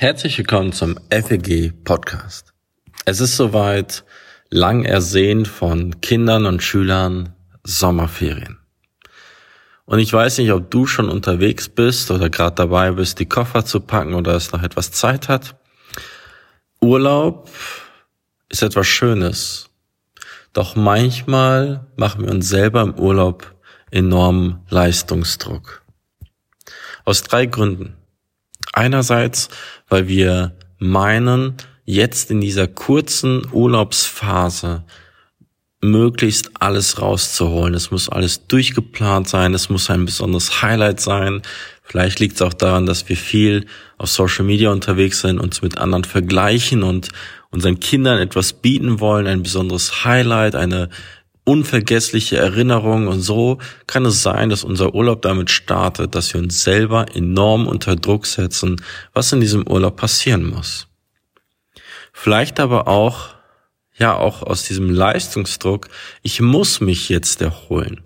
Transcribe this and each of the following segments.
Herzlich willkommen zum FEG Podcast. Es ist soweit lang ersehnt von Kindern und Schülern Sommerferien. Und ich weiß nicht, ob du schon unterwegs bist oder gerade dabei bist, die Koffer zu packen oder es noch etwas Zeit hat. Urlaub ist etwas Schönes. Doch manchmal machen wir uns selber im Urlaub enormen Leistungsdruck. Aus drei Gründen. Einerseits, weil wir meinen, jetzt in dieser kurzen Urlaubsphase möglichst alles rauszuholen. Es muss alles durchgeplant sein, es muss ein besonderes Highlight sein. Vielleicht liegt es auch daran, dass wir viel auf Social Media unterwegs sind, uns mit anderen vergleichen und unseren Kindern etwas bieten wollen, ein besonderes Highlight, eine unvergessliche Erinnerung und so kann es sein, dass unser Urlaub damit startet, dass wir uns selber enorm unter Druck setzen, was in diesem Urlaub passieren muss. Vielleicht aber auch, ja, auch aus diesem Leistungsdruck, ich muss mich jetzt erholen.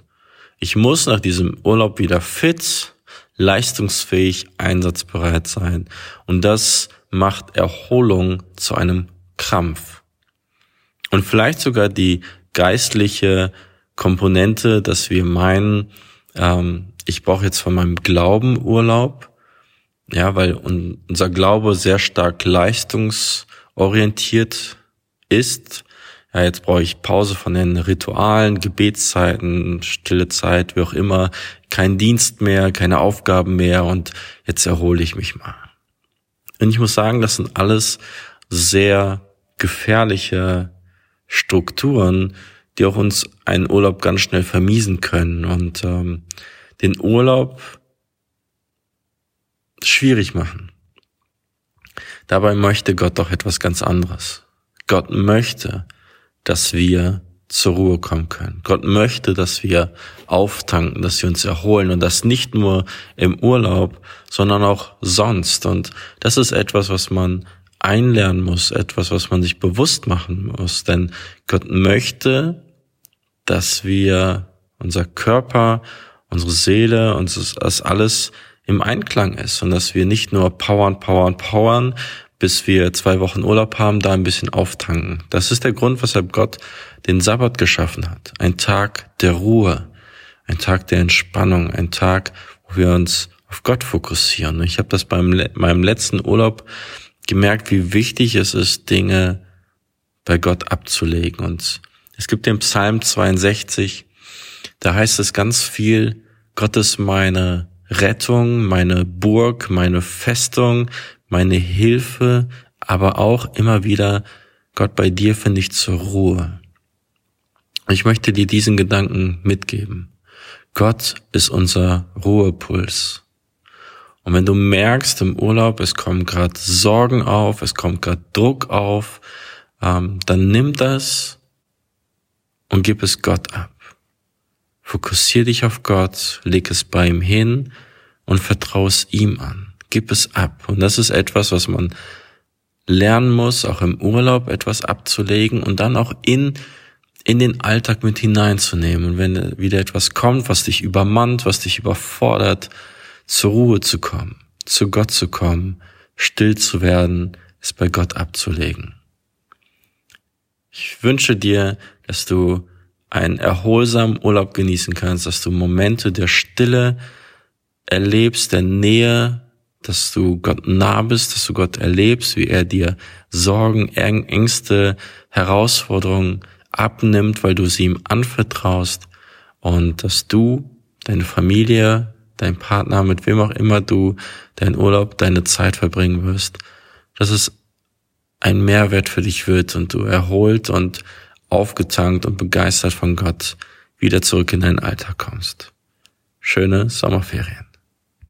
Ich muss nach diesem Urlaub wieder fit, leistungsfähig, einsatzbereit sein. Und das macht Erholung zu einem Krampf. Und vielleicht sogar die geistliche Komponente, dass wir meinen, ähm, ich brauche jetzt von meinem Glauben Urlaub, ja, weil unser Glaube sehr stark leistungsorientiert ist. Ja, jetzt brauche ich Pause von den Ritualen, Gebetszeiten, stille Zeit, wie auch immer, kein Dienst mehr, keine Aufgaben mehr und jetzt erhole ich mich mal. Und ich muss sagen, das sind alles sehr gefährliche Strukturen, die auch uns einen Urlaub ganz schnell vermiesen können und ähm, den Urlaub schwierig machen. Dabei möchte Gott doch etwas ganz anderes. Gott möchte, dass wir zur Ruhe kommen können. Gott möchte, dass wir auftanken, dass wir uns erholen und das nicht nur im Urlaub, sondern auch sonst. Und das ist etwas, was man einlernen muss, etwas, was man sich bewusst machen muss. Denn Gott möchte, dass wir unser Körper, unsere Seele, uns das alles im Einklang ist und dass wir nicht nur powern, powern, powern, bis wir zwei Wochen Urlaub haben, da ein bisschen auftanken. Das ist der Grund, weshalb Gott den Sabbat geschaffen hat. Ein Tag der Ruhe, ein Tag der Entspannung, ein Tag, wo wir uns auf Gott fokussieren. Ich habe das beim meinem letzten Urlaub gemerkt, wie wichtig es ist, Dinge bei Gott abzulegen. Und es gibt den Psalm 62, da heißt es ganz viel, Gott ist meine Rettung, meine Burg, meine Festung, meine Hilfe, aber auch immer wieder, Gott, bei dir finde ich zur Ruhe. Ich möchte dir diesen Gedanken mitgeben. Gott ist unser Ruhepuls. Und wenn du merkst im Urlaub, es kommen gerade Sorgen auf, es kommt gerade Druck auf, ähm, dann nimm das und gib es Gott ab. Fokussier dich auf Gott, leg es bei ihm hin und vertraue es ihm an. Gib es ab. Und das ist etwas, was man lernen muss, auch im Urlaub etwas abzulegen und dann auch in in den Alltag mit hineinzunehmen. Und wenn wieder etwas kommt, was dich übermannt, was dich überfordert, zur Ruhe zu kommen, zu Gott zu kommen, still zu werden, es bei Gott abzulegen. Ich wünsche dir, dass du einen erholsamen Urlaub genießen kannst, dass du Momente der Stille erlebst, der Nähe, dass du Gott nah bist, dass du Gott erlebst, wie er dir Sorgen, Ängste, Herausforderungen abnimmt, weil du sie ihm anvertraust und dass du, deine Familie, dein Partner, mit wem auch immer du deinen Urlaub, deine Zeit verbringen wirst, dass es ein Mehrwert für dich wird und du erholt und aufgetankt und begeistert von Gott wieder zurück in deinen Alltag kommst. Schöne Sommerferien.